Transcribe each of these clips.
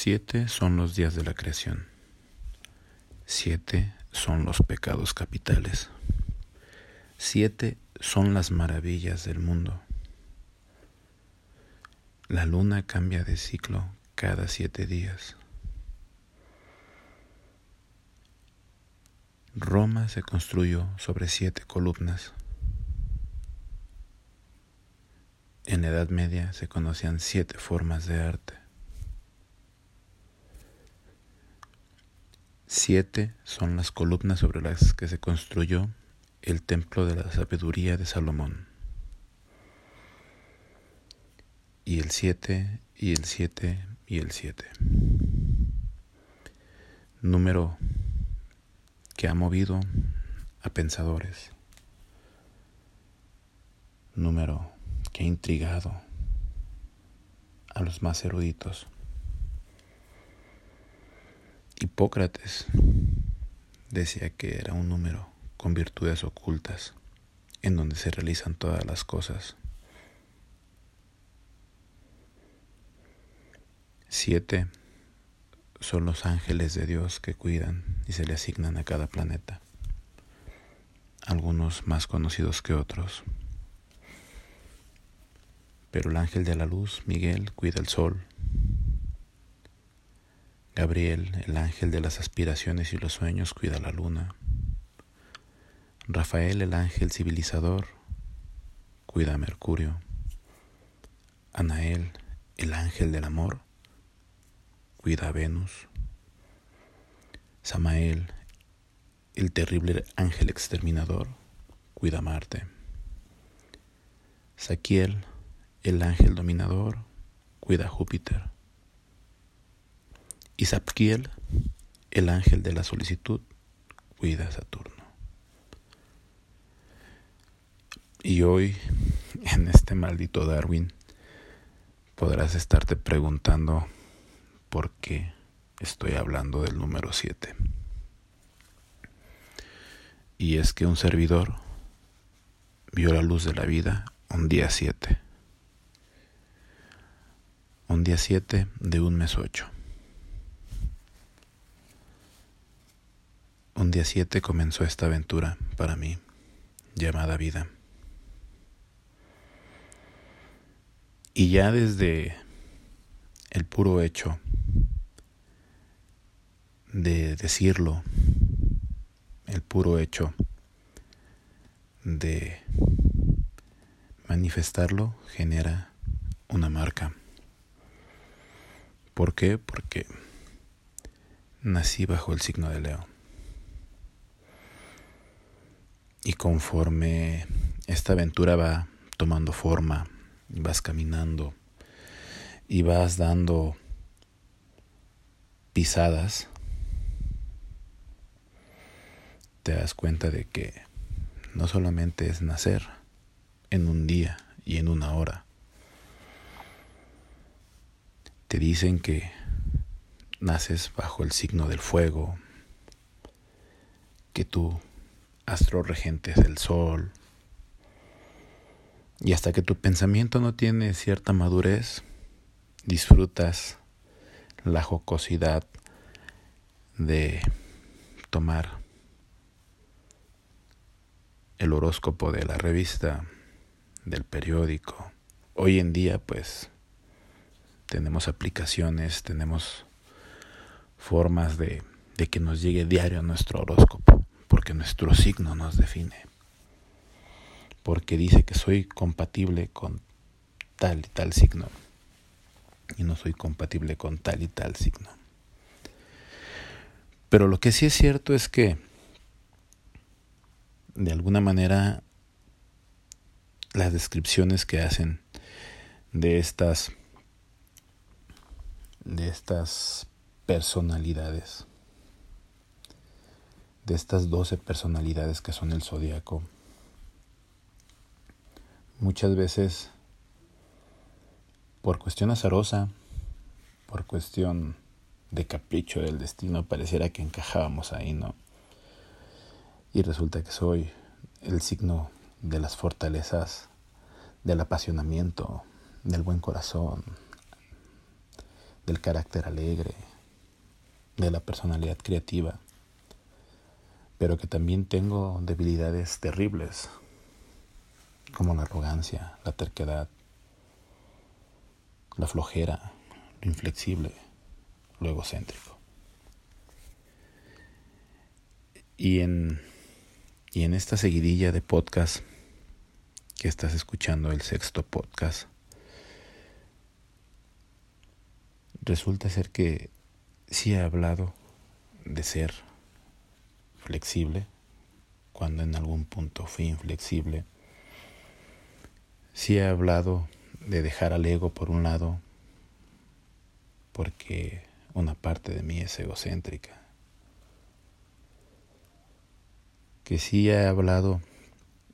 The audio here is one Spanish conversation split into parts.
Siete son los días de la creación. Siete son los pecados capitales. Siete son las maravillas del mundo. La luna cambia de ciclo cada siete días. Roma se construyó sobre siete columnas. En la Edad Media se conocían siete formas de arte. Siete son las columnas sobre las que se construyó el templo de la sabiduría de Salomón. Y el siete, y el siete, y el siete. Número que ha movido a pensadores. Número que ha intrigado a los más eruditos. Hipócrates decía que era un número con virtudes ocultas en donde se realizan todas las cosas. Siete son los ángeles de Dios que cuidan y se le asignan a cada planeta, algunos más conocidos que otros. Pero el ángel de la luz, Miguel, cuida el sol, Gabriel, el ángel de las aspiraciones y los sueños, cuida la luna. Rafael, el ángel civilizador, cuida a Mercurio. Anael, el ángel del amor, cuida a Venus. Samael, el terrible ángel exterminador, cuida a Marte. Saquiel, el ángel dominador, cuida a Júpiter. Y Zapkiel, el ángel de la solicitud, cuida a Saturno. Y hoy, en este maldito Darwin, podrás estarte preguntando por qué estoy hablando del número 7. Y es que un servidor vio la luz de la vida un día 7. Un día 7 de un mes 8. Un día 7 comenzó esta aventura para mí, llamada vida. Y ya desde el puro hecho de decirlo, el puro hecho de manifestarlo genera una marca. ¿Por qué? Porque nací bajo el signo de Leo. Y conforme esta aventura va tomando forma, vas caminando y vas dando pisadas, te das cuenta de que no solamente es nacer en un día y en una hora. Te dicen que naces bajo el signo del fuego, que tú astro regente es el sol. Y hasta que tu pensamiento no tiene cierta madurez, disfrutas la jocosidad de tomar el horóscopo de la revista, del periódico. Hoy en día pues tenemos aplicaciones, tenemos formas de, de que nos llegue diario nuestro horóscopo porque nuestro signo nos define, porque dice que soy compatible con tal y tal signo y no soy compatible con tal y tal signo. Pero lo que sí es cierto es que de alguna manera las descripciones que hacen de estas de estas personalidades de estas doce personalidades que son el zodiaco. Muchas veces, por cuestión azarosa, por cuestión de capricho del destino, pareciera que encajábamos ahí, ¿no? Y resulta que soy el signo de las fortalezas, del apasionamiento, del buen corazón, del carácter alegre, de la personalidad creativa, pero que también tengo debilidades terribles, como la arrogancia, la terquedad, la flojera, lo inflexible, lo egocéntrico. Y en, y en esta seguidilla de podcast que estás escuchando, el sexto podcast, resulta ser que sí he hablado de ser flexible, cuando en algún punto fui inflexible. Sí he hablado de dejar al ego por un lado, porque una parte de mí es egocéntrica. Que sí he hablado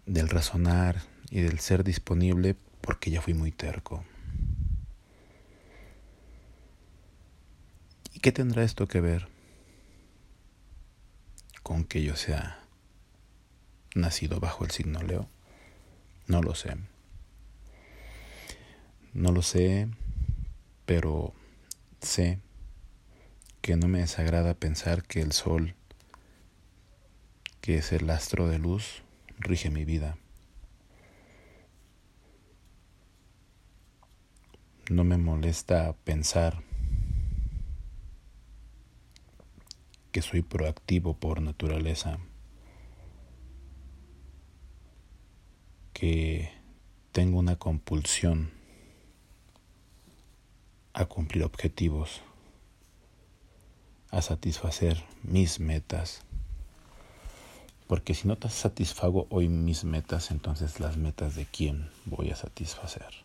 del razonar y del ser disponible porque ya fui muy terco. ¿Y qué tendrá esto que ver con que yo sea nacido bajo el signo Leo? No lo sé. No lo sé, pero sé que no me desagrada pensar que el sol, que es el astro de luz, rige mi vida. No me molesta pensar que soy proactivo por naturaleza, que tengo una compulsión a cumplir objetivos, a satisfacer mis metas. Porque si no te satisfago hoy mis metas, entonces las metas de quién voy a satisfacer.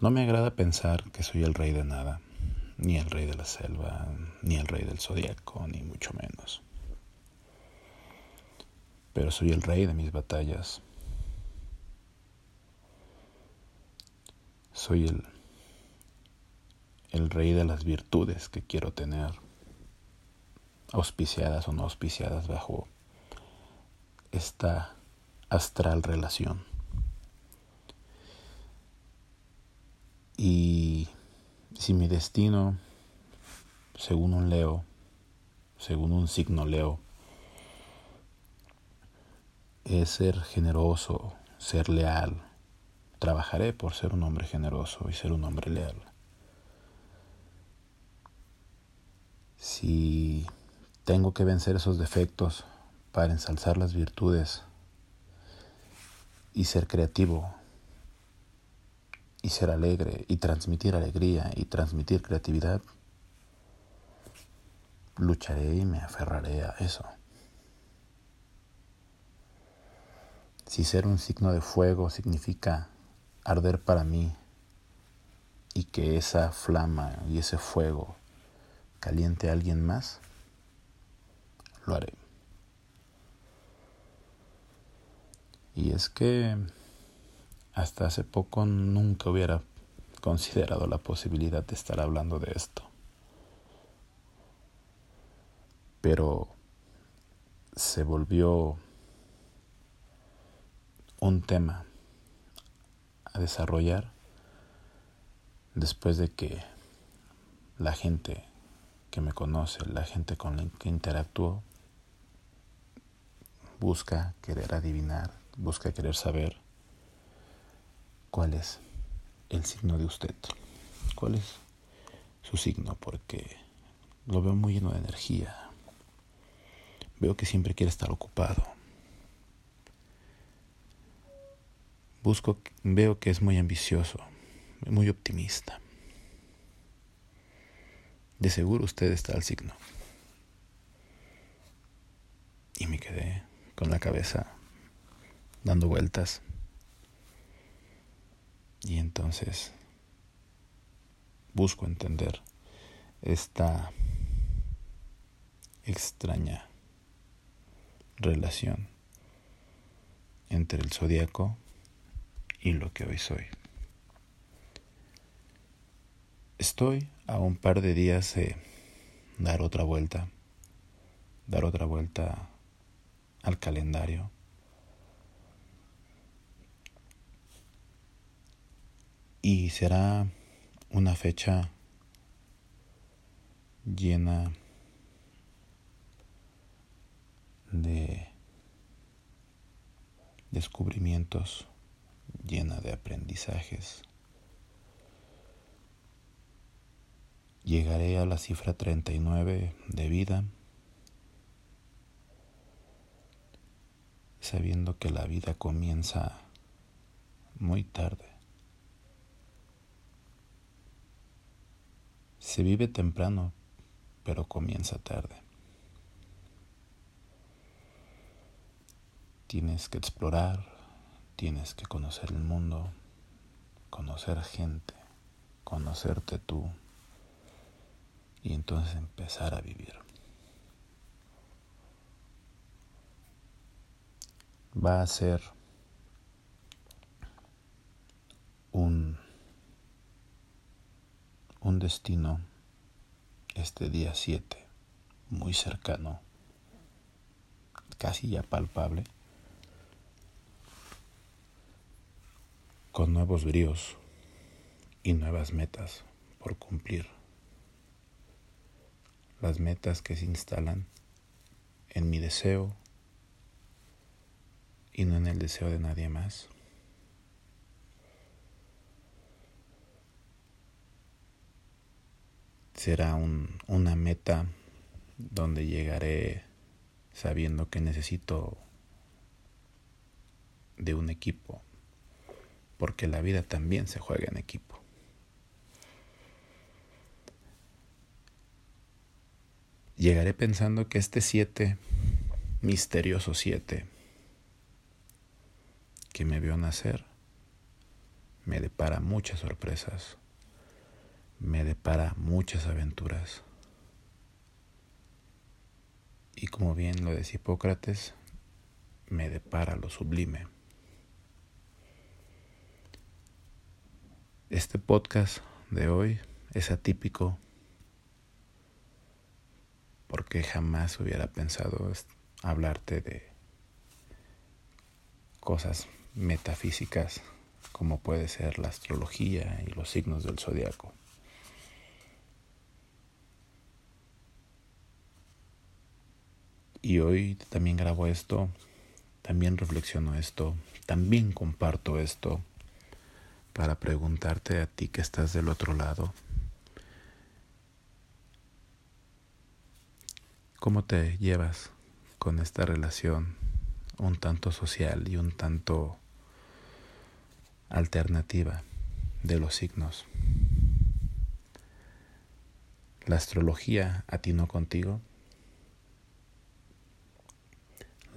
No me agrada pensar que soy el rey de nada ni el rey de la selva, ni el rey del zodiaco, ni mucho menos. Pero soy el rey de mis batallas. Soy el, el rey de las virtudes que quiero tener, auspiciadas o no auspiciadas bajo esta astral relación. Y si mi destino, según un Leo, según un signo Leo, es ser generoso, ser leal, trabajaré por ser un hombre generoso y ser un hombre leal. Si tengo que vencer esos defectos para ensalzar las virtudes y ser creativo, y ser alegre y transmitir alegría y transmitir creatividad, lucharé y me aferraré a eso. Si ser un signo de fuego significa arder para mí y que esa flama y ese fuego caliente a alguien más, lo haré. Y es que hasta hace poco nunca hubiera considerado la posibilidad de estar hablando de esto. Pero se volvió un tema a desarrollar después de que la gente que me conoce, la gente con la que interactúo, busca querer adivinar, busca querer saber cuál es el signo de usted, cuál es su signo, porque lo veo muy lleno de energía. Veo que siempre quiere estar ocupado. Busco, veo que es muy ambicioso, muy optimista. De seguro usted está al signo. Y me quedé con la cabeza dando vueltas. Y entonces busco entender esta extraña relación entre el zodiaco y lo que hoy soy. Estoy a un par de días de dar otra vuelta, dar otra vuelta al calendario Y será una fecha llena de descubrimientos, llena de aprendizajes. Llegaré a la cifra 39 de vida sabiendo que la vida comienza muy tarde. Se vive temprano, pero comienza tarde. Tienes que explorar, tienes que conocer el mundo, conocer gente, conocerte tú y entonces empezar a vivir. Va a ser un, un destino este día 7, muy cercano, casi ya palpable con nuevos bríos y nuevas metas por cumplir. Las metas que se instalan en mi deseo y no en el deseo de nadie más. Será un, una meta donde llegaré sabiendo que necesito de un equipo porque la vida también se juega en equipo. Llegaré pensando que este siete, misterioso siete, que me vio nacer, me depara muchas sorpresas, me depara muchas aventuras. Y como bien lo decía Hipócrates, me depara lo sublime. Este podcast de hoy es atípico porque jamás hubiera pensado hablarte de cosas metafísicas como puede ser la astrología y los signos del zodiaco. Y hoy también grabo esto, también reflexiono esto, también comparto esto para preguntarte a ti que estás del otro lado, ¿cómo te llevas con esta relación un tanto social y un tanto alternativa de los signos? ¿La astrología atinó contigo?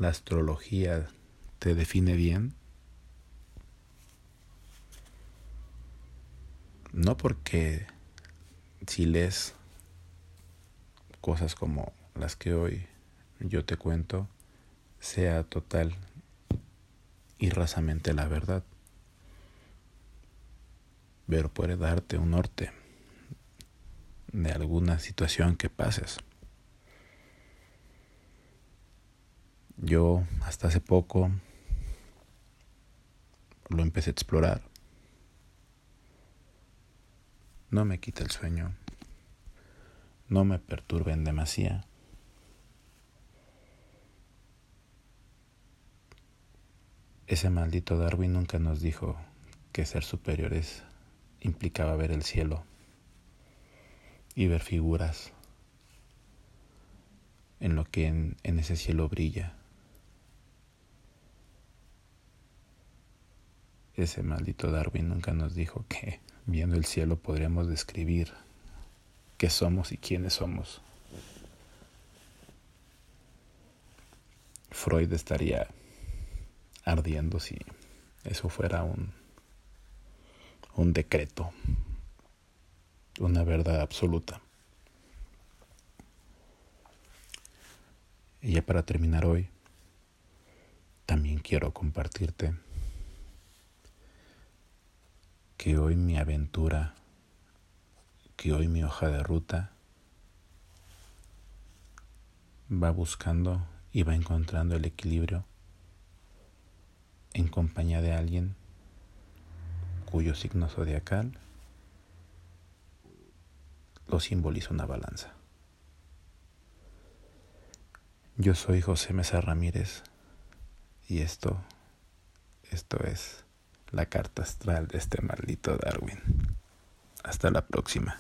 ¿La astrología te define bien? No porque si lees cosas como las que hoy yo te cuento, sea total y rasamente la verdad, pero puede darte un norte de alguna situación que pases. Yo hasta hace poco lo empecé a explorar no me quita el sueño, no me perturba en demasía. Ese maldito Darwin nunca nos dijo que ser superiores implicaba ver el cielo y ver figuras en lo que en ese cielo brilla. Ese maldito Darwin nunca nos dijo que viendo el cielo podríamos describir qué somos y quiénes somos. Freud estaría ardiendo si eso fuera un, un decreto, una verdad absoluta. Y ya para terminar hoy, también quiero compartirte que hoy mi aventura, que hoy mi hoja de ruta va buscando y va encontrando el equilibrio en compañía de alguien cuyo signo zodiacal lo simboliza una balanza. Yo soy José Mesa Ramírez y esto, esto es la carta astral de este maldito Darwin. Hasta la próxima.